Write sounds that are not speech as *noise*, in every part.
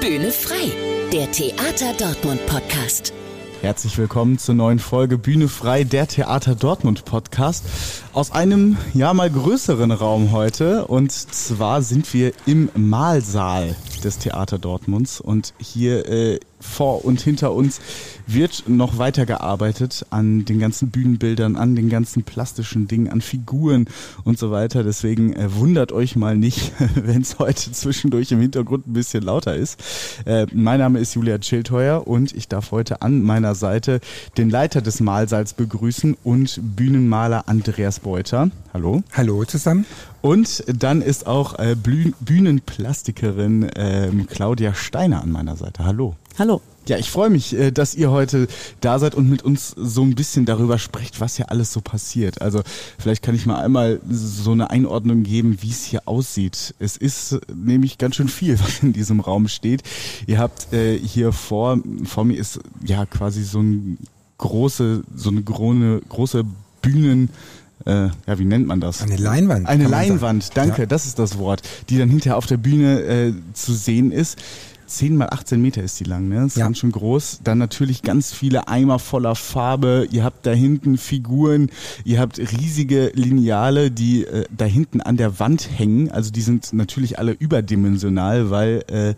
Bühne frei, der Theater Dortmund Podcast. Herzlich willkommen zur neuen Folge Bühne frei, der Theater Dortmund Podcast. Aus einem ja mal größeren Raum heute und zwar sind wir im Mahlsaal des Theater Dortmunds und hier äh, vor und hinter uns wird noch weiter gearbeitet an den ganzen Bühnenbildern, an den ganzen plastischen Dingen, an Figuren und so weiter. Deswegen äh, wundert euch mal nicht, *laughs* wenn es heute zwischendurch im Hintergrund ein bisschen lauter ist. Äh, mein Name ist Julia Schildheuer und ich darf heute an meiner Seite den Leiter des Mahlsaals begrüßen und Bühnenmaler Andreas Beuter. Hallo. Hallo zusammen. Und dann ist auch äh, Bühnenplastikerin äh, Claudia Steiner an meiner Seite. Hallo. Hallo. Ja, ich freue mich, äh, dass ihr heute da seid und mit uns so ein bisschen darüber sprecht, was hier alles so passiert. Also vielleicht kann ich mal einmal so eine Einordnung geben, wie es hier aussieht. Es ist nämlich ganz schön viel, *laughs* was in diesem Raum steht. Ihr habt äh, hier vor, vor mir ist ja quasi so ein große, so eine große, große Bühnen, äh, ja, wie nennt man das? Eine Leinwand. Eine Leinwand, danke, ja. das ist das Wort, die dann hinterher auf der Bühne äh, zu sehen ist. 10 mal 18 Meter ist die lang, ne? Das ist ja. ganz schön groß. Dann natürlich ganz viele Eimer voller Farbe. Ihr habt da hinten Figuren, ihr habt riesige Lineale, die äh, da hinten an der Wand hängen. Also die sind natürlich alle überdimensional, weil äh,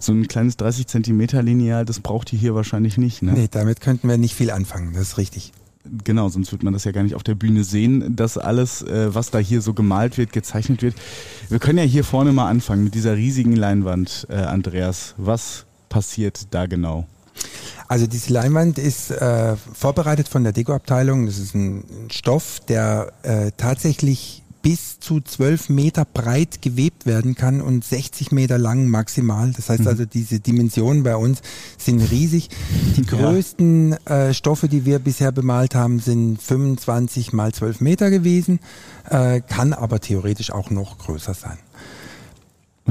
so ein kleines 30 Zentimeter Lineal, das braucht ihr hier wahrscheinlich nicht, ne? Nee, damit könnten wir nicht viel anfangen, das ist richtig. Genau, sonst wird man das ja gar nicht auf der Bühne sehen, dass alles, äh, was da hier so gemalt wird, gezeichnet wird. Wir können ja hier vorne mal anfangen mit dieser riesigen Leinwand, äh, Andreas. Was passiert da genau? Also diese Leinwand ist äh, vorbereitet von der Dekoabteilung. Das ist ein Stoff, der äh, tatsächlich bis zu zwölf Meter breit gewebt werden kann und 60 Meter lang maximal. Das heißt mhm. also, diese Dimensionen bei uns sind riesig. Die *laughs* größten äh, Stoffe, die wir bisher bemalt haben, sind 25 mal 12 Meter gewesen, äh, kann aber theoretisch auch noch größer sein.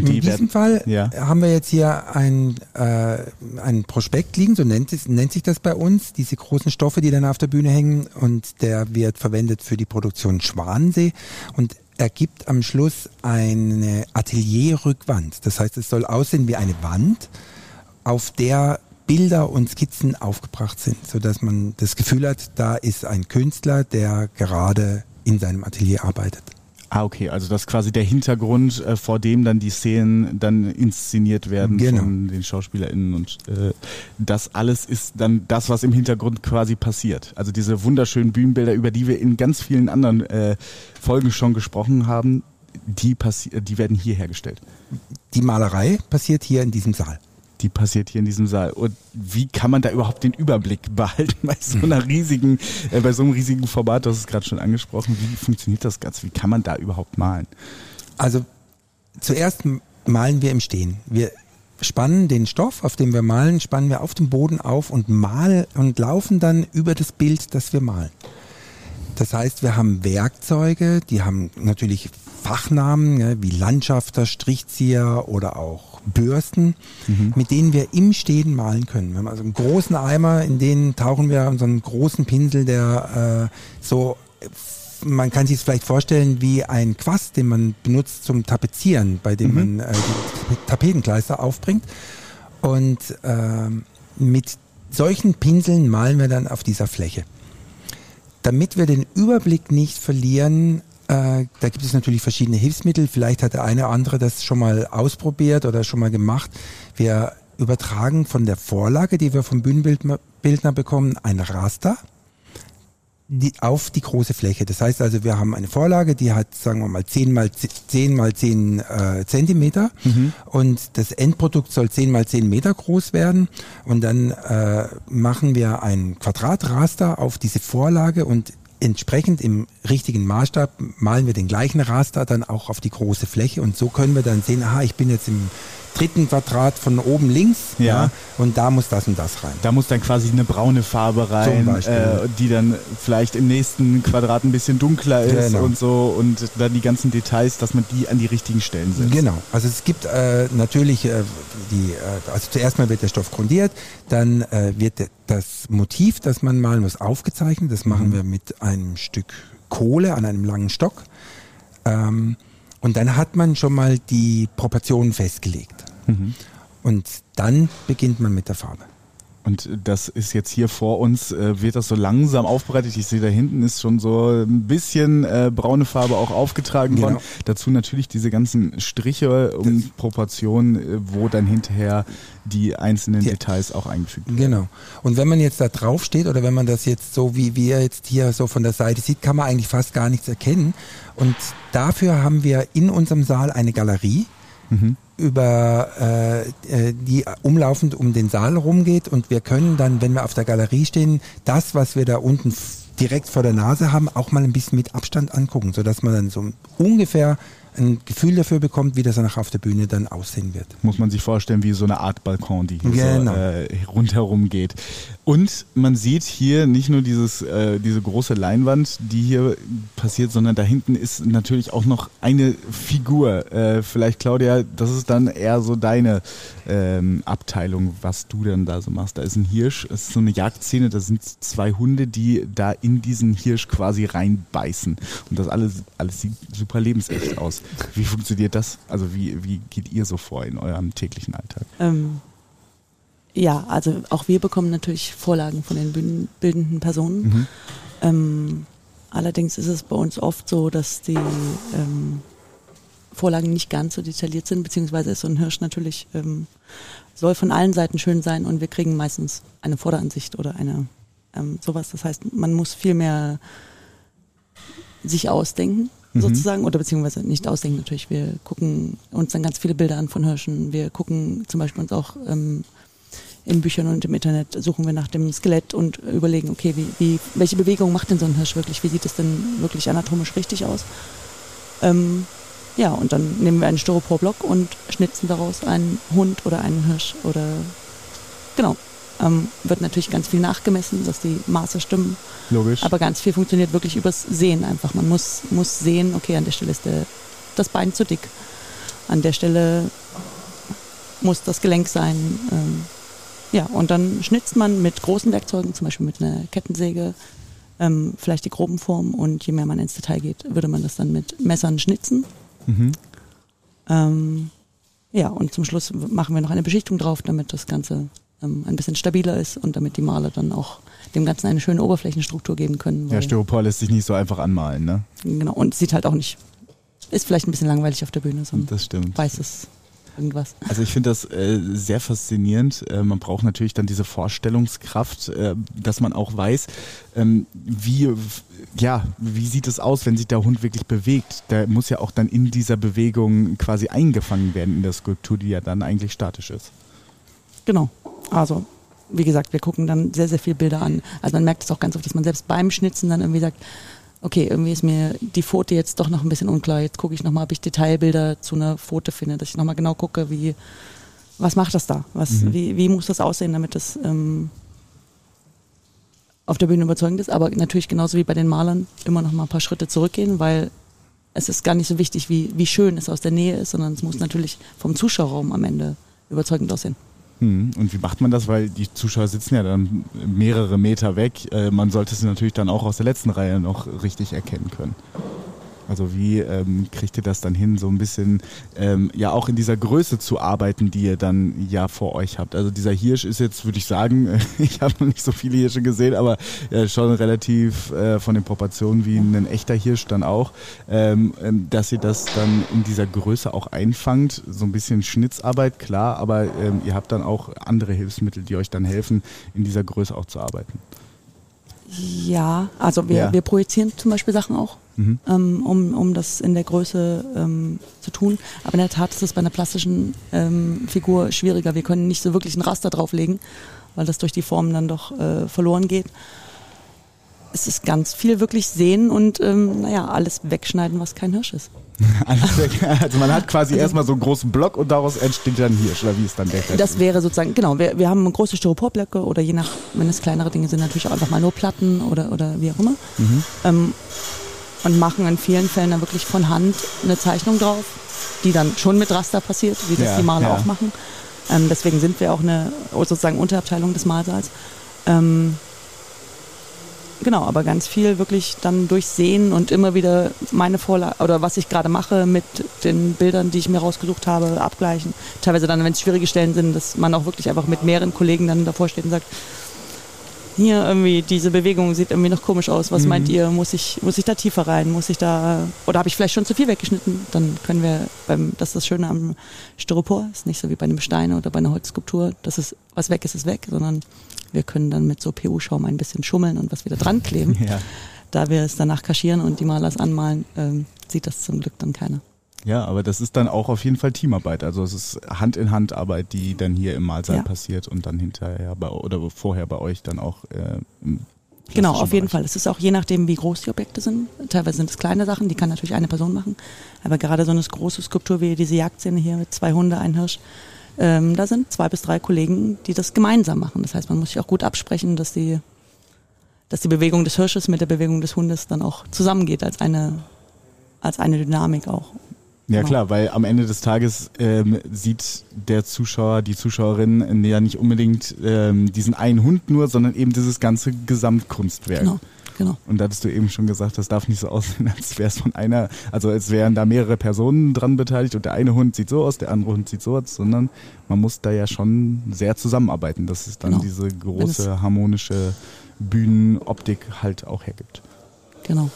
In diesem Fall ja. haben wir jetzt hier ein, äh, ein Prospekt liegen, so nennt, es, nennt sich das bei uns, diese großen Stoffe, die dann auf der Bühne hängen und der wird verwendet für die Produktion Schwansee und ergibt am Schluss eine Atelierrückwand. Das heißt, es soll aussehen wie eine Wand, auf der Bilder und Skizzen aufgebracht sind, sodass man das Gefühl hat, da ist ein Künstler, der gerade in seinem Atelier arbeitet. Ah, okay, also das ist quasi der Hintergrund, äh, vor dem dann die Szenen dann inszeniert werden genau. von den SchauspielerInnen und äh, das alles ist dann das, was im Hintergrund quasi passiert. Also diese wunderschönen Bühnenbilder, über die wir in ganz vielen anderen äh, Folgen schon gesprochen haben, die, passi die werden hier hergestellt. Die Malerei passiert hier in diesem Saal die passiert hier in diesem Saal. Und wie kann man da überhaupt den Überblick behalten bei so einer *laughs* riesigen, äh, bei so einem riesigen Format, das ist gerade schon angesprochen. Wie funktioniert das Ganze? Wie kann man da überhaupt malen? Also zuerst malen wir im Stehen. Wir spannen den Stoff, auf dem wir malen, spannen wir auf dem Boden auf und malen und laufen dann über das Bild, das wir malen. Das heißt, wir haben Werkzeuge, die haben natürlich Fachnamen ja, wie Landschafter, Strichzieher oder auch Bürsten, mhm. mit denen wir im Stehen malen können. Wir haben also einen großen Eimer, in den tauchen wir unseren großen Pinsel, der äh, so man kann sich es vielleicht vorstellen wie ein Quast, den man benutzt zum Tapezieren, bei dem mhm. man äh, die Tapetenkleister aufbringt. Und äh, mit solchen Pinseln malen wir dann auf dieser Fläche. Damit wir den Überblick nicht verlieren, äh, da gibt es natürlich verschiedene Hilfsmittel. Vielleicht hat der eine oder andere das schon mal ausprobiert oder schon mal gemacht. Wir übertragen von der Vorlage, die wir vom Bühnenbildner bekommen, ein Raster die, auf die große Fläche. Das heißt also, wir haben eine Vorlage, die hat, sagen wir mal, 10 mal 10 mal 10 äh, Zentimeter mhm. und das Endprodukt soll 10 mal 10 Meter groß werden und dann äh, machen wir ein Quadratraster auf diese Vorlage und entsprechend im richtigen Maßstab malen wir den gleichen Raster dann auch auf die große Fläche. Und so können wir dann sehen, aha, ich bin jetzt im dritten Quadrat von oben links ja. ja. und da muss das und das rein. Da muss dann quasi eine braune Farbe rein, äh, die dann vielleicht im nächsten Quadrat ein bisschen dunkler ist genau. und so und dann die ganzen Details, dass man die an die richtigen Stellen setzt. Genau, also es gibt äh, natürlich äh, die, äh, also zuerst mal wird der Stoff grundiert, dann äh, wird das Motiv, das man malen muss, aufgezeichnet. Das machen mhm. wir mit einem Stück Kohle an einem langen Stock. Ähm, und dann hat man schon mal die Proportionen festgelegt. Mhm. Und dann beginnt man mit der Farbe. Und das ist jetzt hier vor uns, äh, wird das so langsam aufbereitet. Ich sehe da hinten ist schon so ein bisschen äh, braune Farbe auch aufgetragen Genau. worden. Dazu natürlich diese ganzen Striche und Proportionen, äh, wo dann hinterher die einzelnen Ja. Details auch eingefügt werden. Genau. Und wenn man jetzt da drauf steht oder wenn man das jetzt so wie wir jetzt hier so von der Seite sieht, kann man eigentlich fast gar nichts erkennen. Und dafür haben wir in unserem Saal eine Galerie, über äh, äh, die umlaufend um den Saal rumgeht und wir können dann, wenn wir auf der Galerie stehen, das, was wir da unten direkt vor der Nase haben, auch mal ein bisschen mit Abstand angucken, sodass man dann so ungefähr ein Gefühl dafür bekommt, wie das dann auf der Bühne dann aussehen wird. Muss man sich vorstellen, wie so eine Art Balkon, die hier Genau. so, äh, rundherum geht. Und man sieht hier nicht nur dieses, äh, diese große Leinwand, die hier passiert, sondern da hinten ist natürlich auch noch eine Figur. Äh, vielleicht, Claudia, das ist dann eher so deine ähm, Abteilung, was du denn da so machst. Da ist ein Hirsch, es ist so eine Jagdszene, da sind zwei Hunde, die da in diesen Hirsch quasi reinbeißen. Und das alles, alles sieht super lebensecht aus. Wie funktioniert das? Also wie, wie geht ihr so vor in eurem täglichen Alltag? Ähm, ja, also auch wir bekommen natürlich Vorlagen von den bühnenbildenden Personen. Mhm. Ähm, allerdings ist es bei uns oft so, dass die ähm, Vorlagen nicht ganz so detailliert sind, beziehungsweise ist so ein Hirsch natürlich, ähm, soll von allen Seiten schön sein und wir kriegen meistens eine Vorderansicht oder eine ähm, sowas. Das heißt, man muss viel mehr sich ausdenken, Mhm. sozusagen, oder beziehungsweise nicht ausdenken natürlich. Wir gucken uns dann ganz viele Bilder an von Hirschen. Wir gucken zum Beispiel uns auch ähm, in Büchern und im Internet suchen wir nach dem Skelett und überlegen, okay, wie, wie, welche Bewegung macht denn so ein Hirsch wirklich? Wie sieht es denn wirklich anatomisch richtig aus? Ähm, ja, und dann nehmen wir einen Styroporblock und schnitzen daraus einen Hund oder einen Hirsch oder genau. Ähm, wird natürlich ganz viel nachgemessen, dass die Maße stimmen. Logisch. Aber ganz viel funktioniert wirklich übers Sehen einfach. Man muss, muss sehen, okay, an der Stelle ist der, das Bein zu dick. An der Stelle muss das Gelenk sein. Ähm, ja, und dann schnitzt man mit großen Werkzeugen, zum Beispiel mit einer Kettensäge, ähm, vielleicht die groben Formen. Und je mehr man ins Detail geht, würde man das dann mit Messern schnitzen. Mhm. Ähm, ja, und zum Schluss machen wir noch eine Beschichtung drauf, damit das Ganze ähm, ein bisschen stabiler ist und damit die Maler dann auch dem Ganzen eine schöne Oberflächenstruktur geben können. Ja, Styropor lässt sich nicht so einfach anmalen, ne? Genau, und sieht halt auch nicht, ist vielleicht ein bisschen langweilig auf der Bühne, so ein Das stimmt. weißes irgendwas. Also ich finde das äh, sehr faszinierend. Äh, man braucht natürlich dann diese Vorstellungskraft, äh, dass man auch weiß, ähm, wie, ja, wie sieht es aus, wenn sich der Hund wirklich bewegt. Der muss ja auch dann in dieser Bewegung quasi eingefangen werden in der Skulptur, die ja dann eigentlich statisch ist. Genau, also wie gesagt, wir gucken dann sehr, sehr viele Bilder an. Also man merkt es auch ganz oft, dass man selbst beim Schnitzen dann irgendwie sagt, okay, irgendwie ist mir die Pfote jetzt doch noch ein bisschen unklar. Jetzt gucke ich nochmal, ob ich Detailbilder zu einer Pfote finde, dass ich nochmal genau gucke, wie, was macht das da? Was, Mhm. wie, wie muss das aussehen, damit das ähm, auf der Bühne überzeugend ist? Aber natürlich genauso wie bei den Malern immer noch mal ein paar Schritte zurückgehen, weil es ist gar nicht so wichtig, wie, wie schön es aus der Nähe ist, sondern es muss natürlich vom Zuschauerraum am Ende überzeugend aussehen. Hm. Und wie macht man das? Weil die Zuschauer sitzen ja dann mehrere Meter weg. Äh, man sollte sie natürlich dann auch aus der letzten Reihe noch richtig erkennen können. Also wie ähm, kriegt ihr das dann hin, so ein bisschen ähm, ja auch in dieser Größe zu arbeiten, die ihr dann ja vor euch habt? Also dieser Hirsch ist jetzt, würde ich sagen, *laughs* ich habe noch nicht so viele Hirsche gesehen, aber ja, schon relativ äh, von den Proportionen wie ein echter Hirsch dann auch, ähm, ähm, dass ihr das dann in dieser Größe auch einfangt. So ein bisschen Schnitzarbeit, klar, aber ähm, ihr habt dann auch andere Hilfsmittel, die euch dann helfen, in dieser Größe auch zu arbeiten. Ja, also wir, Ja. wir projizieren zum Beispiel Sachen auch, Mhm. ähm, um, um das in der Größe ähm, zu tun. Aber in der Tat ist es bei einer plastischen ähm, Figur schwieriger. Wir können nicht so wirklich ein Raster drauflegen, weil das durch die Formen dann doch äh, verloren geht. Es ist ganz viel wirklich sehen und ähm, naja, alles wegschneiden, was kein Hirsch ist. *laughs* Also man hat quasi erstmal so einen großen Block und daraus entsteht dann Hirsch, oder wie ist dann der Das wäre sozusagen, genau, wir, wir haben große Styroporblöcke oder je nach, wenn es kleinere Dinge sind, natürlich auch einfach mal nur Platten oder, oder wie auch immer. Ähm, und machen in vielen Fällen dann wirklich von Hand eine Zeichnung drauf, die dann schon mit Raster passiert, wie das Ja, die Maler ja. auch machen. Ähm, deswegen sind wir auch eine sozusagen Unterabteilung des Malsaals. Ähm, genau, aber ganz viel wirklich dann durchsehen und immer wieder meine Vorlage oder was ich gerade mache mit den Bildern, die ich mir rausgesucht habe, abgleichen. Teilweise dann, wenn es schwierige Stellen sind, dass man auch wirklich einfach mit mehreren Kollegen dann davor steht und sagt, hier irgendwie diese Bewegung sieht irgendwie noch komisch aus. Was mhm. meint ihr? Muss ich, muss ich da tiefer rein? Muss ich da oder habe ich vielleicht schon zu viel weggeschnitten? Dann können wir beim, das ist das Schöne am Styropor, ist nicht so wie bei einem Stein oder bei einer Holzskulptur, dass es was weg ist, ist weg, sondern wir können dann mit so PU-Schaum ein bisschen schummeln und was wieder dran kleben. *laughs* Ja. Da wir es danach kaschieren und die Malers anmalen, ähm, sieht das zum Glück dann keiner. Ja, aber das ist dann auch auf jeden Fall Teamarbeit. Also es ist Hand in Hand Arbeit, die dann hier im Mahlsaal ja. passiert und dann hinterher bei oder vorher bei euch dann auch äh, Genau, auf jeden Fall. Es ist auch je nachdem, wie groß die Objekte sind. Teilweise sind es kleine Sachen, die kann natürlich eine Person machen. Aber gerade so eine große Skulptur wie diese Jagdszene hier mit zwei Hunde, ein Hirsch, ähm, da sind zwei bis drei Kollegen, die das gemeinsam machen. Das heißt, man muss sich auch gut absprechen, dass die, dass die Bewegung des Hirsches mit der Bewegung des Hundes dann auch zusammengeht als eine, als eine Dynamik auch. Ja genau. klar, weil am Ende des Tages ähm, sieht der Zuschauer, die Zuschauerin ja nicht unbedingt ähm, diesen einen Hund nur, sondern eben dieses ganze Gesamtkunstwerk. Genau. Genau. Und da hattest du eben schon gesagt, das darf nicht so aussehen, *laughs* als wäre es von einer, also als wären da mehrere Personen dran beteiligt und der eine Hund sieht so aus, der andere Hund sieht so aus, sondern man muss da ja schon sehr zusammenarbeiten, dass es dann genau. diese große harmonische Bühnenoptik halt auch hergibt. Genau.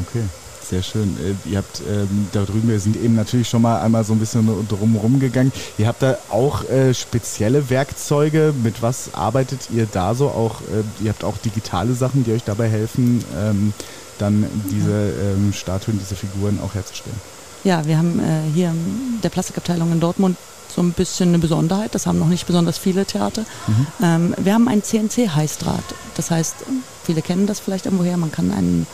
Okay. Sehr schön. Äh, ihr habt ähm, da drüben, wir sind eben natürlich schon mal einmal so ein bisschen drumherum gegangen. Ihr habt da auch äh, spezielle Werkzeuge. Mit was arbeitet ihr da so? Auch äh, ihr habt auch digitale Sachen, die euch dabei helfen, ähm, dann diese ähm, Statuen, diese Figuren auch herzustellen. Ja, wir haben äh, hier in der Plastikabteilung in Dortmund so ein bisschen eine Besonderheit. Das haben noch nicht besonders viele Theater. Mhm. Ähm, wir haben ein CNC-Heißdraht. Das heißt, viele kennen das vielleicht irgendwoher. Man kann einen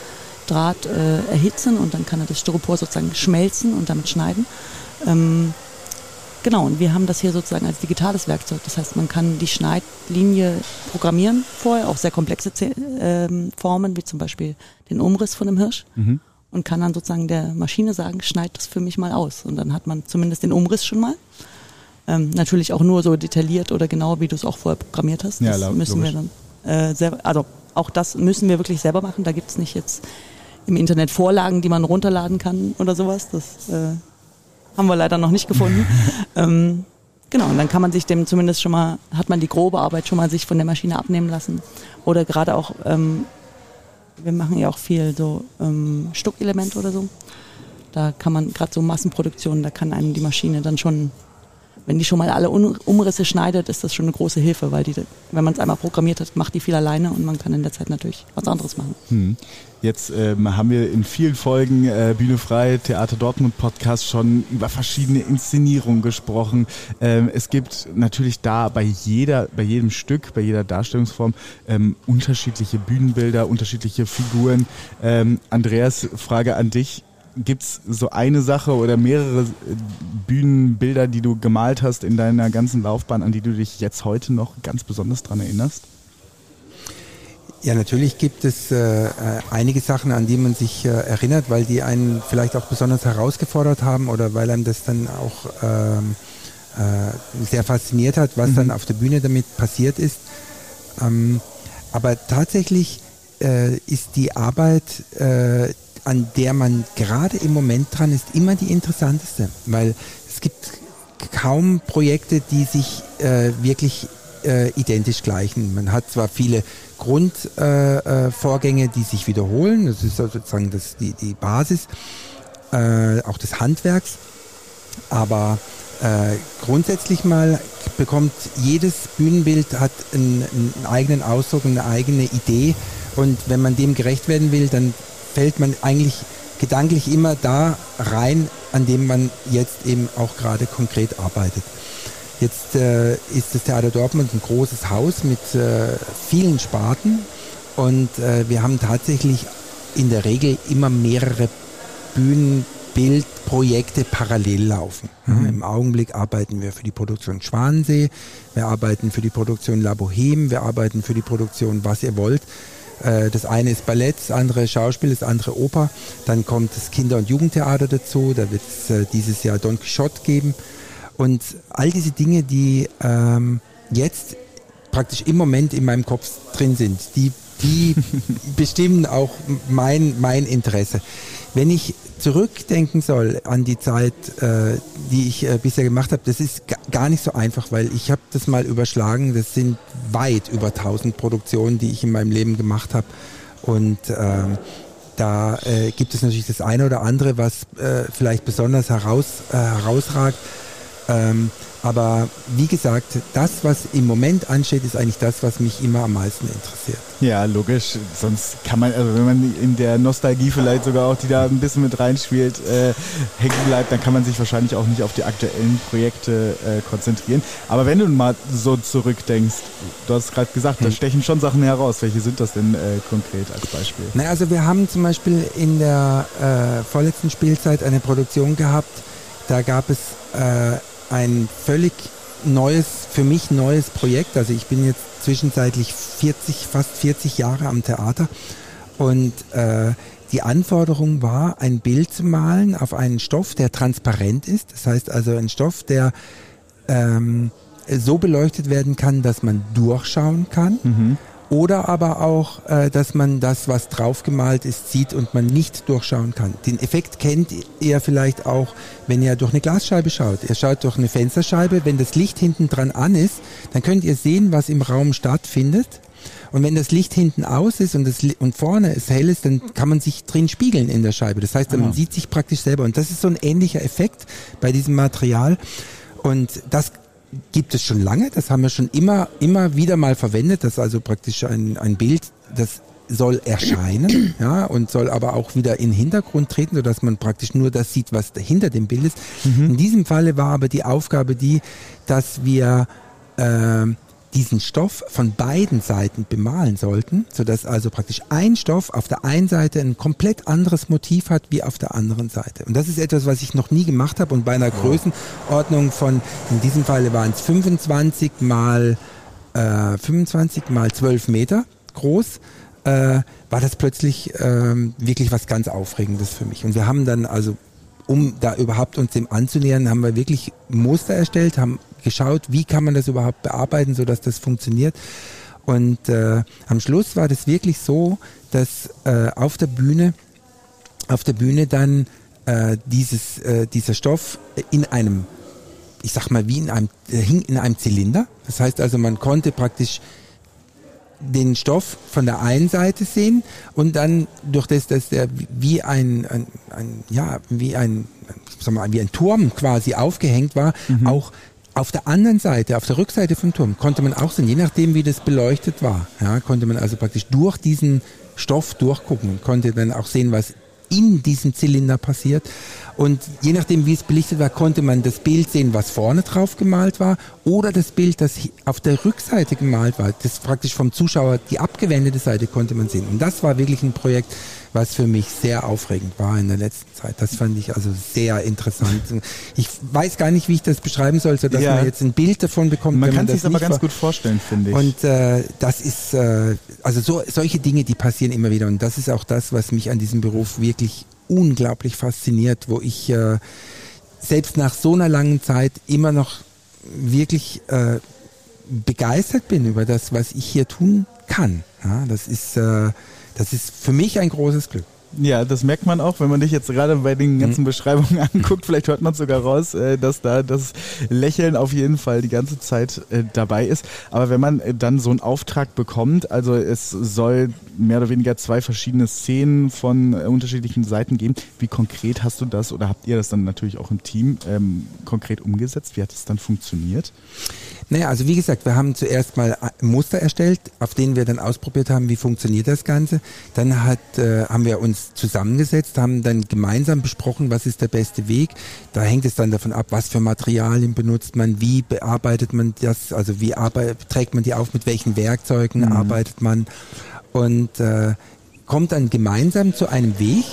Draht äh, erhitzen und dann kann er das Styropor sozusagen schmelzen und damit schneiden. Ähm, genau, und wir haben das hier sozusagen als digitales Werkzeug. Das heißt, man kann die Schneidlinie programmieren vorher, auch sehr komplexe äh, Formen, wie zum Beispiel den Umriss von einem Hirsch. Mhm. Und kann dann sozusagen der Maschine sagen, schneid das für mich mal aus. Und dann hat man zumindest den Umriss schon mal. Ähm, natürlich auch nur so detailliert oder genau, wie du es auch vorher programmiert hast. Das ja, müssen logisch. wir dann äh, selber, also auch das müssen wir wirklich selber machen. Da gibt es nicht jetzt im Internet Vorlagen, die man runterladen kann oder sowas. Das äh, haben wir leider noch nicht gefunden. *laughs* ähm, genau, und dann kann man sich dem zumindest schon mal, hat man die grobe Arbeit schon mal sich von der Maschine abnehmen lassen. Oder gerade auch, ähm, wir machen ja auch viel so ähm, Stuckelemente oder so. Da kann man gerade so Massenproduktionen, da kann einem die Maschine dann schon wenn die schon mal alle Umrisse schneidet, ist das schon eine große Hilfe, weil die, wenn man es einmal programmiert hat, macht die viel alleine und man kann in der Zeit natürlich was anderes machen. Hm. Jetzt ähm, haben wir in vielen Folgen äh, Bühne frei, Theater Dortmund Podcast schon über verschiedene Inszenierungen gesprochen. Ähm, es gibt natürlich da bei jeder, bei jedem Stück, bei jeder Darstellungsform ähm, unterschiedliche Bühnenbilder, unterschiedliche Figuren. Ähm, Andreas, Frage an dich gibt es so eine Sache oder mehrere Bühnenbilder, die du gemalt hast in deiner ganzen Laufbahn, an die du dich jetzt heute noch ganz besonders dran erinnerst? Ja, natürlich gibt es äh, äh, einige Sachen, an die man sich äh, erinnert, weil die einen vielleicht auch besonders herausgefordert haben oder weil einem das dann auch ähm, äh, sehr fasziniert hat, was mhm. dann auf der Bühne damit passiert ist. Ähm, aber tatsächlich äh, ist die Arbeit, äh, an der man gerade im Moment dran ist, immer die interessanteste, weil es gibt kaum Projekte, die sich äh, wirklich äh, identisch gleichen. Man hat zwar viele Grundvorgänge, äh, äh die sich wiederholen, das ist sozusagen das, die, die Basis äh, auch des Handwerks, aber äh, grundsätzlich mal bekommt jedes Bühnenbild hat einen, einen eigenen Ausdruck, eine eigene Idee. Und wenn man dem gerecht werden will, dann fällt man eigentlich gedanklich immer da rein, an dem man jetzt eben auch gerade konkret arbeitet. Jetzt äh, ist das Theater Dortmund ein großes Haus mit äh, vielen Sparten und äh, wir haben tatsächlich in der Regel immer mehrere Bühnenbildprojekte parallel laufen. Mhm. Im Augenblick arbeiten wir für die Produktion Schwansee, wir arbeiten für die Produktion La Boheme, wir arbeiten für die Produktion Was ihr wollt. Äh, das eine ist Ballett, das andere Schauspiel, das andere Oper. Dann kommt das Kinder- und Jugendtheater dazu. Da wird es äh, dieses Jahr Don Quixote geben. Und all diese Dinge, die ähm, jetzt praktisch im Moment in meinem Kopf drin sind, die die bestimmen auch mein, mein Interesse. Wenn ich zurückdenken soll an die Zeit, äh, die ich äh, bisher gemacht habe, das ist gar nicht so einfach, weil ich habe das mal überschlagen. Das sind weit über 1000 Produktionen, die ich in meinem Leben gemacht habe. Und ähm, da äh, gibt es natürlich das eine oder andere, was äh, vielleicht besonders heraus, äh, herausragt. Ähm, aber wie gesagt, das, was im Moment ansteht, ist eigentlich das, was mich immer am meisten interessiert. Ja, logisch. Sonst kann man, also wenn man in der Nostalgie vielleicht sogar auch, die da ein bisschen mit reinspielt, äh, hängen bleibt, dann kann man sich wahrscheinlich auch nicht auf die aktuellen Projekte äh, konzentrieren. Aber wenn du mal so zurückdenkst, du hast gerade gesagt, hm. da stechen schon Sachen heraus. Welche sind das denn äh, konkret als Beispiel? Na, also wir haben zum Beispiel in der äh, vorletzten Spielzeit eine Produktion gehabt, da gab es äh, ein völlig neues, für mich neues Projekt. Also ich bin jetzt zwischenzeitlich 40, fast 40 Jahre am Theater und äh, die Anforderung war, ein Bild zu malen auf einen Stoff, der transparent ist. Das heißt also ein Stoff, der ähm, so beleuchtet werden kann, dass man durchschauen kann. Mhm. Oder aber auch, äh, dass man das, was draufgemalt ist, sieht und man nicht durchschauen kann. Den Effekt kennt ihr vielleicht auch, wenn ihr durch eine Glasscheibe schaut. Ihr schaut durch eine Fensterscheibe, wenn das Licht hinten dran an ist, dann könnt ihr sehen, was im Raum stattfindet. Und wenn das Licht hinten aus ist und, das, und vorne es hell ist, dann kann man sich drin spiegeln in der Scheibe. Das heißt, man sieht sich praktisch selber. Und das ist so ein ähnlicher Effekt bei diesem Material. Und das gibt es schon lange, das haben wir schon immer, immer wieder mal verwendet, das ist also praktisch ein, ein Bild, das soll erscheinen, *clears throat* ja, und soll aber auch wieder in den Hintergrund treten, sodass man praktisch nur das sieht, was hinter dem Bild ist. Mhm. In diesem Falle war aber die Aufgabe die, dass wir äh, diesen Stoff von beiden Seiten bemalen sollten, sodass also praktisch ein Stoff auf der einen Seite ein komplett anderes Motiv hat wie auf der anderen Seite. Und das ist etwas, was ich noch nie gemacht habe und bei einer Größenordnung von, in diesem Falle waren es 25 mal äh, 25 mal 12 Meter groß, äh, war das plötzlich äh, wirklich was ganz Aufregendes für mich. Und wir haben dann also um da überhaupt uns dem anzunähern, haben wir wirklich Muster erstellt, haben geschaut, wie kann man das überhaupt bearbeiten, sodass das funktioniert. Und äh, am Schluss war das wirklich so, dass äh, auf der Bühne, auf der Bühne dann äh, dieses, äh, dieser Stoff in einem, ich sag mal, wie in einem, äh, hing in einem Zylinder. Das heißt also, man konnte praktisch den Stoff von der einen Seite sehen und dann durch das, dass der wie ein, ein, ein ja, wie ein, sag mal, wie ein Turm quasi aufgehängt war, mhm. auch auf der anderen Seite, auf der Rückseite vom Turm, konnte man auch sehen, je nachdem wie das beleuchtet war, ja, konnte man also praktisch durch diesen Stoff durchgucken und konnte dann auch sehen, was in diesem Zylinder passiert. Und je nachdem, wie es belichtet war, konnte man das Bild sehen, was vorne drauf gemalt war, oder das Bild, das auf der Rückseite gemalt war. Das praktisch vom Zuschauer die abgewendete Seite konnte man sehen. Und das war wirklich ein Projekt, was für mich sehr aufregend war in der letzten Zeit. Das fand ich also sehr interessant. Ich weiß gar nicht, wie ich das beschreiben soll, sodass ja. man jetzt ein Bild davon bekommt. Man kann sich aber ganz gut vorstellen, finde ich. Und äh, das ist, äh, also so, solche Dinge, die passieren immer wieder. Und das ist auch das, was mich an diesem Beruf wirklich unglaublich fasziniert, wo ich äh, selbst nach so einer langen Zeit immer noch wirklich äh, begeistert bin über das, was ich hier tun kann. Ja, das ist äh, das ist für mich ein großes Glück. Ja, das merkt man auch, wenn man dich jetzt gerade bei den ganzen mhm. Beschreibungen *laughs* anguckt. Vielleicht hört man sogar raus, äh, dass da das Lächeln auf jeden Fall die ganze Zeit äh, dabei ist. Aber wenn man äh, dann so einen Auftrag bekommt, also es soll mehr oder weniger zwei verschiedene Szenen von unterschiedlichen Seiten geben, wie konkret hast du das oder habt ihr das dann natürlich auch im Team ähm, konkret umgesetzt? Wie hat es dann funktioniert? Naja, also wie gesagt, wir haben zuerst mal Muster erstellt, auf denen wir dann ausprobiert haben, wie funktioniert das Ganze. Dann hat, äh, haben wir uns zusammengesetzt, haben dann gemeinsam besprochen, was ist der beste Weg. Da hängt es dann davon ab, was für Materialien benutzt man, wie bearbeitet man das, also wie trägt man die auf, mit welchen Werkzeugen mhm. arbeitet man und äh, kommt dann gemeinsam zu einem Weg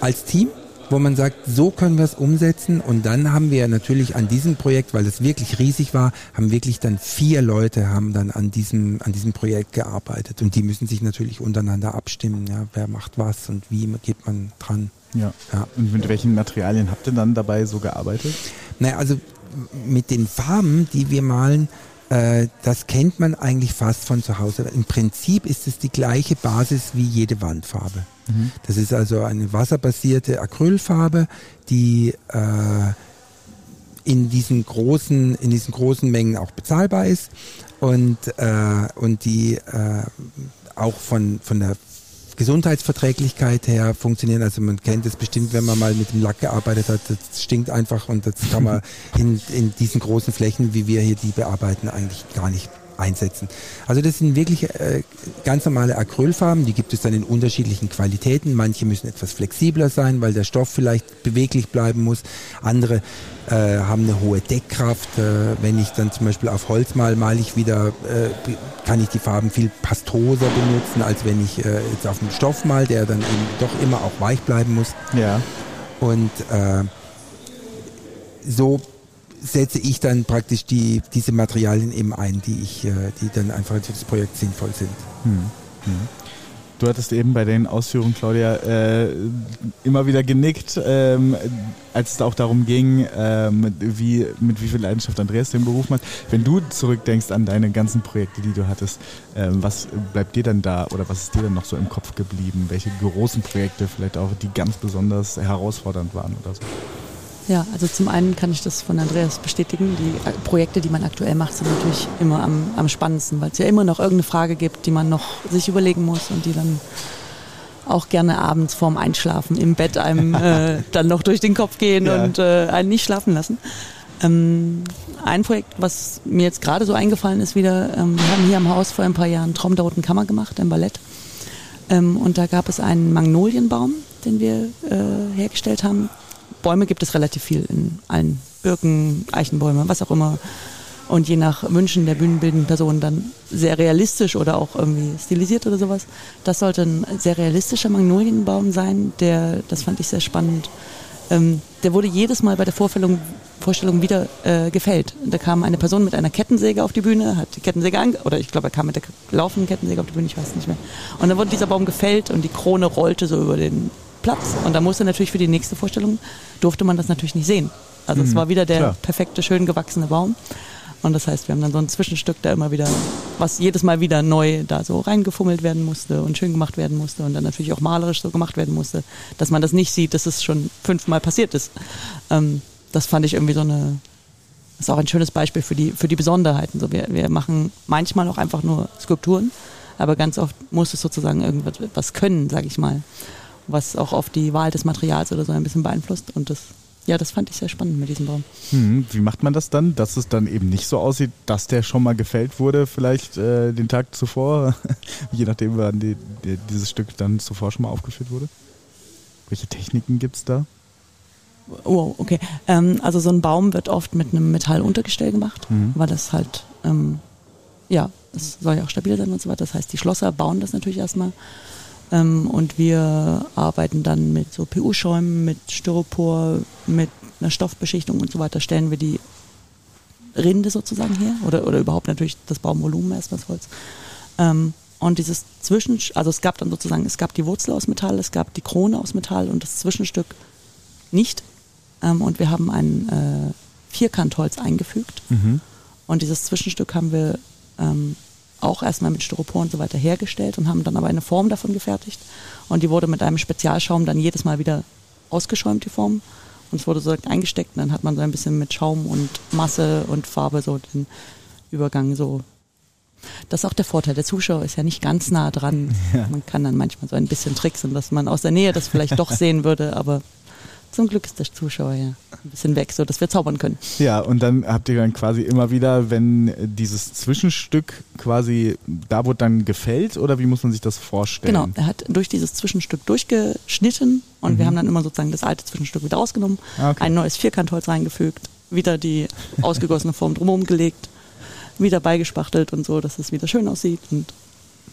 als Team wo man sagt, so können wir es umsetzen. Und dann haben wir natürlich an diesem Projekt, weil es wirklich riesig war, haben wirklich dann vier Leute haben dann an diesem, an diesem Projekt gearbeitet. Und die müssen sich natürlich untereinander abstimmen. Ja, wer macht was und wie geht man dran. Ja. ja. Und mit welchen Materialien habt ihr dann dabei so gearbeitet? Naja, also mit den Farben, die wir malen, äh, das kennt man eigentlich fast von zu Hause. Im Prinzip ist es die gleiche Basis wie jede Wandfarbe. Mhm. Das ist also eine wasserbasierte Acrylfarbe, die äh, in diesen großen, in diesen großen Mengen auch bezahlbar ist und, äh, und die äh, auch von, von der Gesundheitsverträglichkeit her funktionieren. Also man kennt es bestimmt, wenn man mal mit dem Lack gearbeitet hat, das stinkt einfach und das kann man *laughs* in, in diesen großen Flächen, wie wir hier die bearbeiten, eigentlich gar nicht einsetzen. Also das sind wirklich äh, ganz normale Acrylfarben, die gibt es dann in unterschiedlichen Qualitäten. Manche müssen etwas flexibler sein, weil der Stoff vielleicht beweglich bleiben muss. Andere äh, haben eine hohe Deckkraft. Äh, wenn ich dann zum Beispiel auf Holz mal, male ich wieder, äh, kann ich die Farben viel pastoser benutzen, als wenn ich äh, jetzt auf dem Stoff mal, der dann eben doch immer auch weich bleiben muss. Ja. Und äh, so setze ich dann praktisch die, diese Materialien eben ein, die ich, äh, die dann einfach für das Projekt sinnvoll sind. Hm. Hm. Du hattest eben bei den Ausführungen, Claudia, äh, immer wieder genickt, ähm, als es auch darum ging, ähm, wie, mit wie viel Leidenschaft Andreas den Beruf macht. Wenn du zurückdenkst an deine ganzen Projekte, die du hattest, ähm, was bleibt dir dann da oder was ist dir dann noch so im Kopf geblieben? Welche großen Projekte vielleicht auch, die ganz besonders herausfordernd waren oder so? Ja, also zum einen kann ich das von Andreas bestätigen. Die äh, Projekte, die man aktuell macht, sind natürlich immer am, am spannendsten, weil es ja immer noch irgendeine Frage gibt, die man noch sich überlegen muss und die dann auch gerne abends vorm Einschlafen im Bett einem *laughs* äh, dann noch durch den Kopf gehen ja. und äh, einen nicht schlafen lassen. Ähm, ein Projekt, was mir jetzt gerade so eingefallen ist wieder, ähm, wir haben hier am Haus vor ein paar Jahren Traum der Roten Kammer gemacht, ein Ballett. Ähm, und da gab es einen Magnolienbaum, den wir äh, hergestellt haben, Bäume gibt es relativ viel in allen Birken, Eichenbäume, was auch immer. Und je nach Wünschen der bühnenbildenden Person dann sehr realistisch oder auch irgendwie stilisiert oder sowas. Das sollte ein sehr realistischer Magnolienbaum sein, der, das fand ich sehr spannend. Ähm, der wurde jedes Mal bei der Vorstellung, Vorstellung wieder äh, gefällt. Da kam eine Person mit einer Kettensäge auf die Bühne, hat die Kettensäge an, oder ich glaube, er kam mit der laufenden Kettensäge auf die Bühne, ich weiß nicht mehr. Und dann wurde dieser Baum gefällt und die Krone rollte so über den Platz. Und da musste natürlich für die nächste Vorstellung, durfte man das natürlich nicht sehen. Also mhm, es war wieder der klar. perfekte, schön gewachsene Baum. Und das heißt, wir haben dann so ein Zwischenstück da immer wieder, was jedes Mal wieder neu da so reingefummelt werden musste und schön gemacht werden musste und dann natürlich auch malerisch so gemacht werden musste, dass man das nicht sieht, dass es schon fünfmal passiert ist. Ähm, das fand ich irgendwie so eine, das ist auch ein schönes Beispiel für die, für die Besonderheiten. So, wir, wir machen manchmal auch einfach nur Skulpturen, aber ganz oft muss es sozusagen irgendwas können, sage ich mal was auch auf die Wahl des Materials oder so ein bisschen beeinflusst. Und das, ja, das fand ich sehr spannend mit diesem Baum. Hm, wie macht man das dann, dass es dann eben nicht so aussieht, dass der schon mal gefällt wurde, vielleicht äh, den Tag zuvor, *laughs* je nachdem, wann die, die, dieses Stück dann zuvor schon mal aufgeführt wurde? Welche Techniken gibt es da? Oh, okay. Ähm, also so ein Baum wird oft mit einem Metalluntergestell gemacht, mhm. weil das halt, ähm, ja, es soll ja auch stabil sein und so weiter. Das heißt, die Schlosser bauen das natürlich erstmal ähm, und wir arbeiten dann mit so PU-Schäumen, mit Styropor, mit einer Stoffbeschichtung und so weiter, stellen wir die Rinde sozusagen her oder, oder überhaupt natürlich das Baumvolumen erstmal das Holz. Ähm, und dieses Zwischen, also es gab dann sozusagen, es gab die Wurzel aus Metall, es gab die Krone aus Metall und das Zwischenstück nicht. Ähm, und wir haben ein äh, Vierkantholz eingefügt. Mhm. Und dieses Zwischenstück haben wir ähm, auch erstmal mit Styropor und so weiter hergestellt und haben dann aber eine Form davon gefertigt. Und die wurde mit einem Spezialschaum dann jedes Mal wieder ausgeschäumt, die Form. Und es wurde so eingesteckt und dann hat man so ein bisschen mit Schaum und Masse und Farbe so den Übergang so. Das ist auch der Vorteil. Der Zuschauer ist ja nicht ganz nah dran. Ja. Man kann dann manchmal so ein bisschen tricksen, dass man aus der Nähe das vielleicht doch sehen würde, aber zum Glück ist der Zuschauer ja ein bisschen weg, so dass wir zaubern können. Ja, und dann habt ihr dann quasi immer wieder, wenn dieses Zwischenstück quasi, da wurde dann gefällt oder wie muss man sich das vorstellen? Genau, er hat durch dieses Zwischenstück durchgeschnitten und mhm. wir haben dann immer sozusagen das alte Zwischenstück wieder rausgenommen, ah, okay. ein neues Vierkantholz reingefügt, wieder die ausgegossene Form drumherum gelegt, wieder beigespachtelt und so, dass es wieder schön aussieht und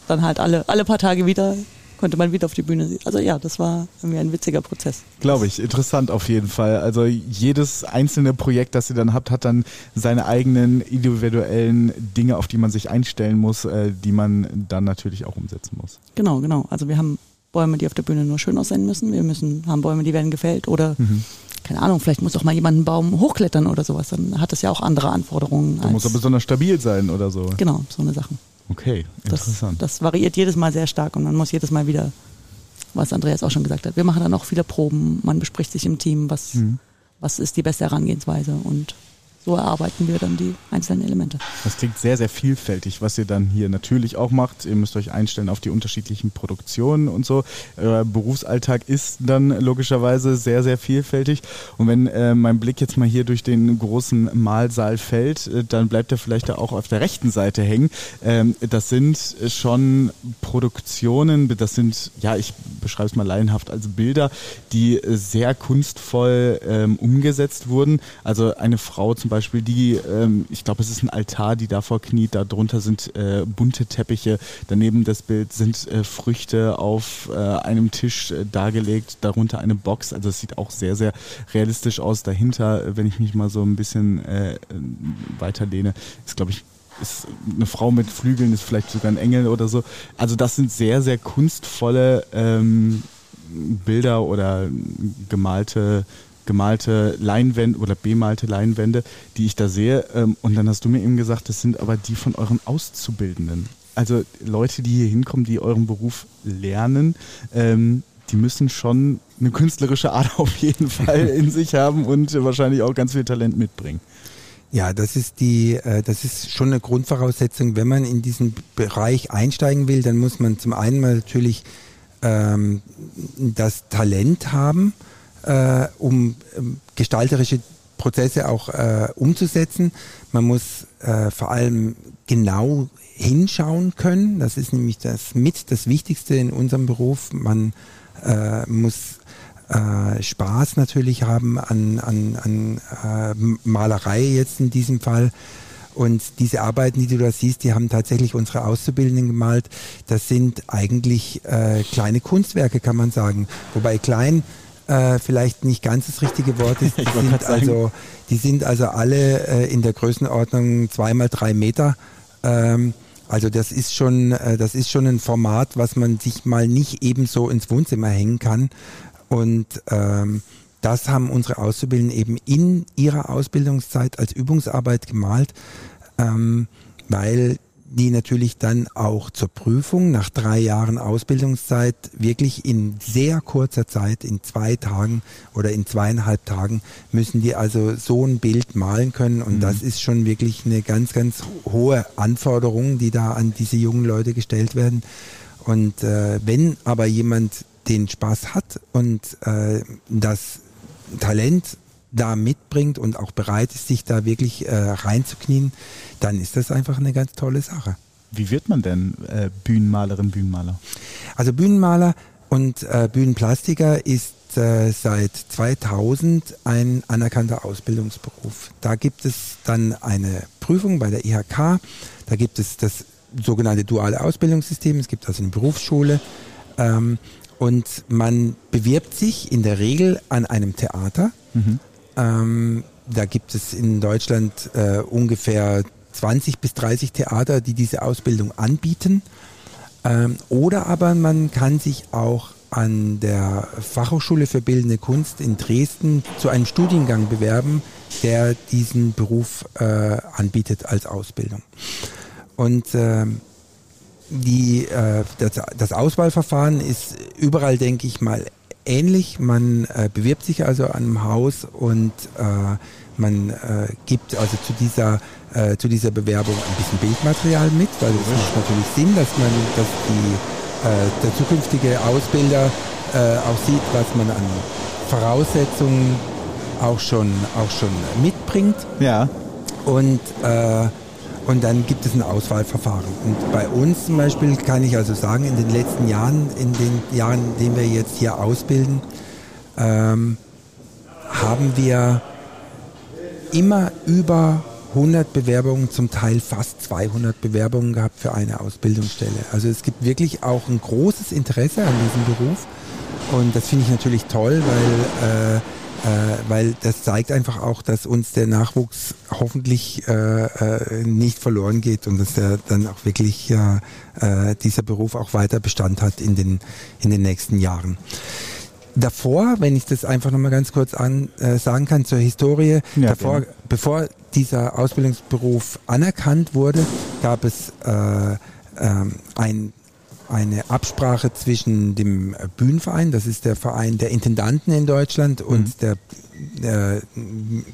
dann halt alle, alle paar Tage wieder konnte man wieder auf die Bühne. Also ja, das war irgendwie ein witziger Prozess. Glaube ich, interessant auf jeden Fall. Also jedes einzelne Projekt, das ihr dann habt, hat dann seine eigenen individuellen Dinge, auf die man sich einstellen muss, äh, die man dann natürlich auch umsetzen muss. Genau, genau. Also wir haben Bäume, die auf der Bühne nur schön aussehen müssen. Wir müssen haben Bäume, die werden gefällt oder mhm. keine Ahnung, vielleicht muss auch mal jemand einen Baum hochklettern oder sowas. Dann hat das ja auch andere Anforderungen. Da muss er besonders stabil sein oder so. Genau, so eine Sachen. Okay, interessant. Das, das variiert jedes Mal sehr stark und man muss jedes Mal wieder, was Andreas auch schon gesagt hat, wir machen dann auch viele Proben, man bespricht sich im Team, was, mhm. was ist die beste Herangehensweise und so erarbeiten wir dann die einzelnen Elemente. Das klingt sehr, sehr vielfältig, was ihr dann hier natürlich auch macht. Ihr müsst euch einstellen auf die unterschiedlichen Produktionen und so. Euer Berufsalltag ist dann logischerweise sehr, sehr vielfältig. Und wenn äh, mein Blick jetzt mal hier durch den großen Mahlsaal fällt, äh, dann bleibt er vielleicht da auch auf der rechten Seite hängen. Ähm, das sind schon Produktionen, das sind, ja, ich beschreibe es mal laienhaft als Bilder, die sehr kunstvoll ähm, umgesetzt wurden. Also eine Frau zum Beispiel, die, ähm, ich glaube, es ist ein Altar, die davor kniet, darunter sind äh, bunte Teppiche, daneben das Bild sind äh, Früchte auf äh, einem Tisch äh, dargelegt, darunter eine Box, also es sieht auch sehr, sehr realistisch aus. Dahinter, wenn ich mich mal so ein bisschen äh, weiterlehne, ist, glaube ich, ist eine Frau mit Flügeln, ist vielleicht sogar ein Engel oder so. Also das sind sehr, sehr kunstvolle ähm, Bilder oder gemalte gemalte Leinwände oder bemalte Leinwände, die ich da sehe. Ähm, und dann hast du mir eben gesagt, das sind aber die von euren Auszubildenden. Also Leute, die hier hinkommen, die euren Beruf lernen, ähm, die müssen schon eine künstlerische Art *laughs* auf jeden Fall in sich haben und wahrscheinlich auch ganz viel Talent mitbringen. Ja, das ist die, äh, das ist schon eine Grundvoraussetzung. Wenn man in diesen Bereich einsteigen will, dann muss man zum einen mal natürlich ähm, das Talent haben, äh, um ähm, gestalterische Prozesse auch äh, umzusetzen. Man muss äh, vor allem genau hinschauen können. Das ist nämlich das mit das Wichtigste in unserem Beruf. Man äh, muss äh, Spaß natürlich haben an, an, an äh, Malerei jetzt in diesem Fall. Und diese Arbeiten, die du da siehst, die haben tatsächlich unsere Auszubildenden gemalt. Das sind eigentlich äh, kleine Kunstwerke, kann man sagen. Wobei klein äh, vielleicht nicht ganz das richtige Wort ist. *laughs* Die, sind also, die sind also alle äh, in der Größenordnung zweimal drei Meter. Ähm, also das ist schon, äh, das ist schon ein Format, was man sich mal nicht ebenso ins Wohnzimmer hängen kann. Und ähm, das haben unsere Auszubildenden eben in ihrer Ausbildungszeit als Übungsarbeit gemalt, ähm, weil die natürlich dann auch zur Prüfung nach drei Jahren Ausbildungszeit wirklich in sehr kurzer Zeit, in zwei Tagen oder in zweieinhalb Tagen, müssen die also so ein Bild malen können. Und mhm. das ist schon wirklich eine ganz, ganz hohe Anforderung, die da an diese jungen Leute gestellt werden. Und äh, wenn aber jemand den Spaß hat und äh, das Talent da mitbringt und auch bereit ist, sich da wirklich äh, reinzuknien, dann ist das einfach eine ganz tolle Sache. Wie wird man denn äh, Bühnenmalerin, Bühnenmaler? Also Bühnenmaler und äh, Bühnenplastiker ist äh, seit 2000 ein anerkannter Ausbildungsberuf. Da gibt es dann eine Prüfung bei der IHK, da gibt es das sogenannte duale Ausbildungssystem, es gibt also eine Berufsschule ähm, und man bewirbt sich in der Regel an einem Theater. Mhm. Ähm, da gibt es in Deutschland äh, ungefähr 20 bis 30 Theater, die diese Ausbildung anbieten. Ähm, oder aber man kann sich auch an der Fachhochschule für Bildende Kunst in Dresden zu einem Studiengang bewerben, der diesen Beruf äh, anbietet als Ausbildung. Und äh, die, äh, das, das Auswahlverfahren ist überall, denke ich mal, ähnlich. Man äh, bewirbt sich also an einem Haus und äh, man äh, gibt also zu dieser, äh, zu dieser Bewerbung ein bisschen Bildmaterial mit, weil es macht natürlich Sinn, dass man, dass die, äh, der zukünftige Ausbilder äh, auch sieht, was man an Voraussetzungen auch schon, auch schon mitbringt. Ja. Und äh, und dann gibt es ein Auswahlverfahren. Und bei uns zum Beispiel kann ich also sagen, in den letzten Jahren, in den Jahren, in denen wir jetzt hier ausbilden, ähm, haben wir immer über 100 Bewerbungen, zum Teil fast 200 Bewerbungen gehabt für eine Ausbildungsstelle. Also es gibt wirklich auch ein großes Interesse an diesem Beruf. Und das finde ich natürlich toll, weil äh, weil das zeigt einfach auch, dass uns der Nachwuchs hoffentlich äh, äh, nicht verloren geht und dass der dann auch wirklich äh, dieser Beruf auch weiter Bestand hat in den, in den nächsten Jahren. davor, wenn ich das einfach nochmal ganz kurz an, äh, sagen kann zur Historie, Ja, davor, gerne. bevor dieser Ausbildungsberuf anerkannt wurde, gab es äh, ähm, ein, eine Absprache zwischen dem Bühnenverein, das ist der Verein der Intendanten in Deutschland, und der äh,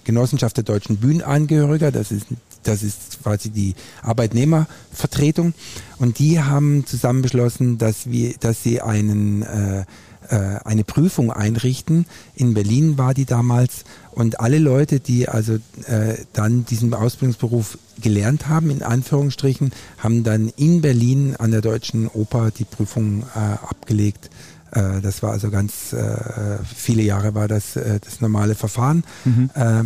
Genossenschaft der deutschen Bühnenangehöriger, das ist das ist quasi die Arbeitnehmervertretung. Und die haben zusammen beschlossen, dass wir, dass sie einen äh, äh, eine Prüfung einrichten. In Berlin war die damals und alle Leute, die also äh, dann diesen Ausbildungsberuf gelernt haben, in Anführungsstrichen, haben dann in Berlin an der Deutschen Oper die Prüfung äh, abgelegt. Äh, das war also ganz äh, viele Jahre war das äh, das normale Verfahren. Äh,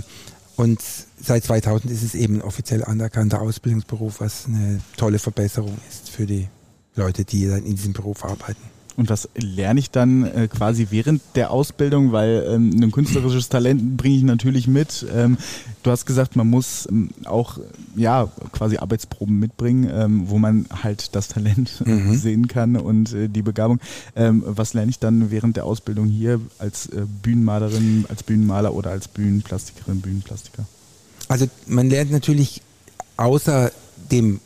und seit 2000 ist es eben ein offiziell anerkannter Ausbildungsberuf, was eine tolle Verbesserung ist für die Leute, die dann in diesem Beruf arbeiten. Und was lerne ich dann äh, quasi während der Ausbildung? Weil ähm, ein künstlerisches Talent bringe ich natürlich mit. Ähm, du hast gesagt, man muss ähm, auch ja quasi Arbeitsproben mitbringen, ähm, wo man halt das Talent *laughs* Mhm. sehen kann und äh, die Begabung. Ähm, was lerne ich dann während der Ausbildung hier als äh, Bühnenmalerin, als Bühnenmaler oder als Bühnenplastikerin, Bühnenplastiker? Also man lernt natürlich außer dem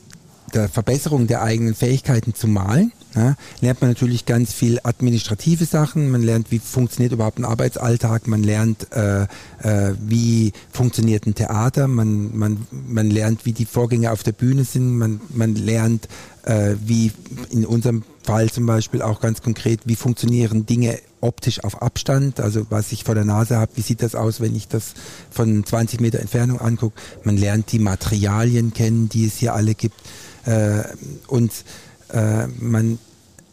der Verbesserung der eigenen Fähigkeiten zu malen, ja, lernt man natürlich ganz viel administrative Sachen. Man lernt, wie funktioniert überhaupt ein Arbeitsalltag. Man lernt, äh, äh, wie funktioniert ein Theater. Man, man, man lernt, wie die Vorgänge auf der Bühne sind. Man, man lernt, äh, wie in unserem Fall zum Beispiel auch ganz konkret, wie funktionieren Dinge optisch auf Abstand, also was ich vor der Nase habe, wie sieht das aus, wenn ich das von 20 Meter Entfernung angucke. Man lernt die Materialien kennen, die es hier alle gibt. Äh, und äh, man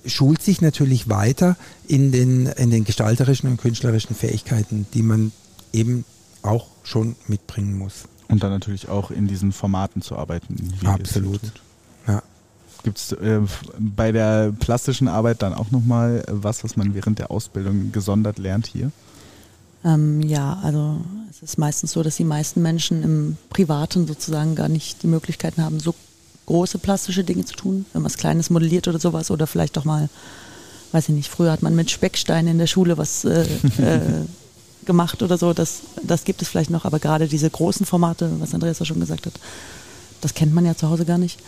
schult sich natürlich weiter in den, in den gestalterischen und künstlerischen Fähigkeiten, die man eben auch schon mitbringen muss. Und dann natürlich auch in diesen Formaten zu arbeiten. wie Absolut. Gibt es äh, bei der plastischen Arbeit dann auch nochmal was, was man während der Ausbildung gesondert lernt hier? Ähm, ja, also es ist meistens so, dass die meisten Menschen im Privaten sozusagen gar nicht die Möglichkeiten haben, so große plastische Dinge zu tun, wenn man was Kleines modelliert oder sowas oder vielleicht auch mal, weiß ich nicht, früher hat man mit Specksteinen in der Schule was äh, *laughs* äh, gemacht oder so, das, das gibt es vielleicht noch, aber gerade diese großen Formate, was Andreas ja schon gesagt hat, das kennt man ja zu Hause gar nicht.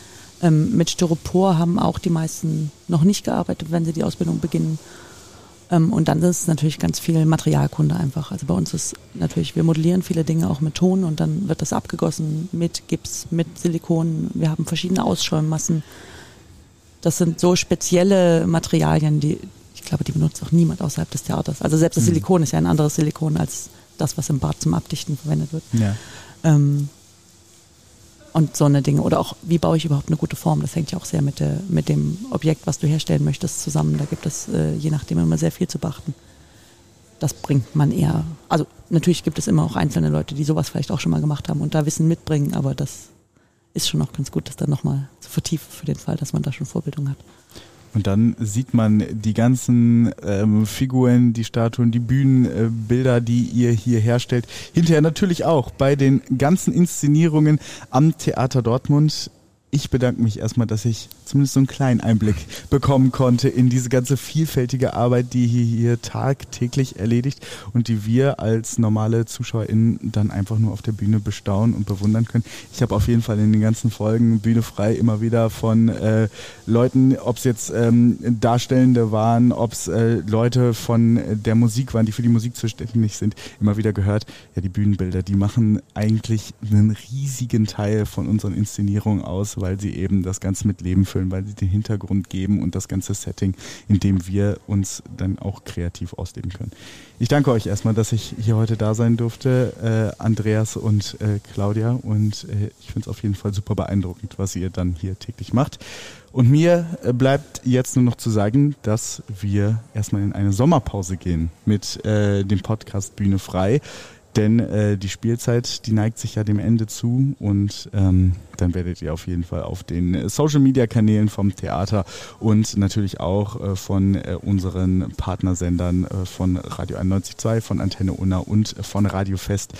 Ähm, mit Styropor haben auch die meisten noch nicht gearbeitet, wenn sie die Ausbildung beginnen. Ähm, und dann ist es natürlich ganz viel Materialkunde einfach. Also bei uns ist natürlich, wir modellieren viele Dinge auch mit Ton und dann wird das abgegossen mit Gips, mit Silikon. Wir haben verschiedene Ausschäummassen. Das sind so spezielle Materialien, die, ich glaube, die benutzt auch niemand außerhalb des Theaters. Also selbst das Silikon ist ja ein anderes Silikon als das, was im Bad zum Abdichten verwendet wird. Ja. Ähm, und so eine Dinge. Oder auch, wie baue ich überhaupt eine gute Form? Das hängt ja auch sehr mit, der, mit dem Objekt, was du herstellen möchtest, zusammen. Da gibt es äh, je nachdem immer sehr viel zu beachten. Das bringt man eher. Also natürlich gibt es immer auch einzelne Leute, die sowas vielleicht auch schon mal gemacht haben und da Wissen mitbringen, aber das ist schon auch ganz gut, das dann nochmal zu vertiefen für den Fall, dass man da schon Vorbildung hat. Und dann sieht man die ganzen ähm, Figuren, die Statuen, die Bühnenbilder, äh, die ihr hier herstellt. Hinterher natürlich auch bei den ganzen Inszenierungen am Theater Dortmund. Ich bedanke mich erstmal, dass ich zumindest so einen kleinen Einblick bekommen konnte in diese ganze vielfältige Arbeit, die hier, hier tagtäglich erledigt und die wir als normale ZuschauerInnen dann einfach nur auf der Bühne bestaunen und bewundern können. Ich habe auf jeden Fall in den ganzen Folgen Bühne frei immer wieder von äh, Leuten, ob es jetzt ähm, Darstellende waren, ob es äh, Leute von der Musik waren, die für die Musik zuständig sind, immer wieder gehört, ja, die Bühnenbilder, die machen eigentlich einen riesigen Teil von unseren Inszenierungen aus, weil sie eben das Ganze mit Leben füllen, weil sie den Hintergrund geben und das ganze Setting, in dem wir uns dann auch kreativ ausleben können. Ich danke euch erstmal, dass ich hier heute da sein durfte, äh, Andreas und äh, Claudia. Und äh, ich finde es auf jeden Fall super beeindruckend, was ihr dann hier täglich macht. Und mir äh, bleibt jetzt nur noch zu sagen, dass wir erstmal in eine Sommerpause gehen mit äh, dem Podcast Bühne frei. Denn äh, die Spielzeit, die neigt sich ja dem Ende zu und ähm, dann werdet ihr auf jeden Fall auf den Social Media Kanälen vom Theater und natürlich auch äh, von äh, unseren Partnersendern äh, von Radio 91.2, von Antenne Unna und von Radio Fest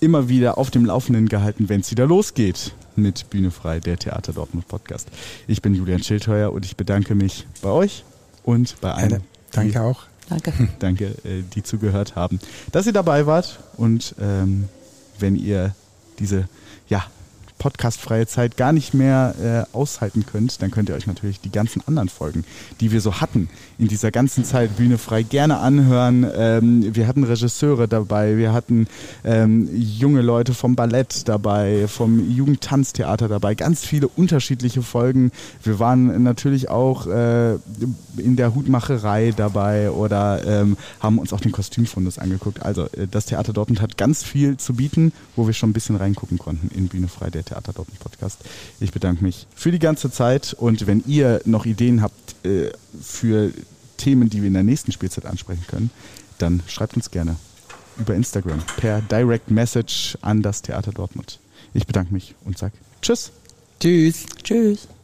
immer wieder auf dem Laufenden gehalten, wenn es wieder losgeht mit Bühne frei, der Theater Dortmund Podcast. Ich bin Julian Schildheuer und ich bedanke mich bei euch und bei allen. Danke auch. Danke. *laughs* Danke, äh, die zugehört haben, dass ihr dabei wart und ähm, wenn ihr diese ja, podcastfreie Zeit gar nicht mehr äh, aushalten könnt, dann könnt ihr euch natürlich die ganzen anderen Folgen, die wir so hatten, in dieser ganzen Zeit Bühne frei gerne anhören. Ähm, wir hatten Regisseure dabei, wir hatten ähm, junge Leute vom Ballett dabei, vom Jugendtanztheater dabei, ganz viele unterschiedliche Folgen. Wir waren natürlich auch äh, in der Hutmacherei dabei oder ähm, haben uns auch den Kostümfundus angeguckt. Also äh, das Theater Dortmund hat ganz viel zu bieten, wo wir schon ein bisschen reingucken konnten in Bühne frei, der Theater Dortmund Podcast. Ich bedanke mich für die ganze Zeit und wenn ihr noch Ideen habt äh, für Themen, die wir in der nächsten Spielzeit ansprechen können, dann schreibt uns gerne über Instagram per Direct Message an das Theater Dortmund. Ich bedanke mich und sage Tschüss. Tschüss. Tschüss.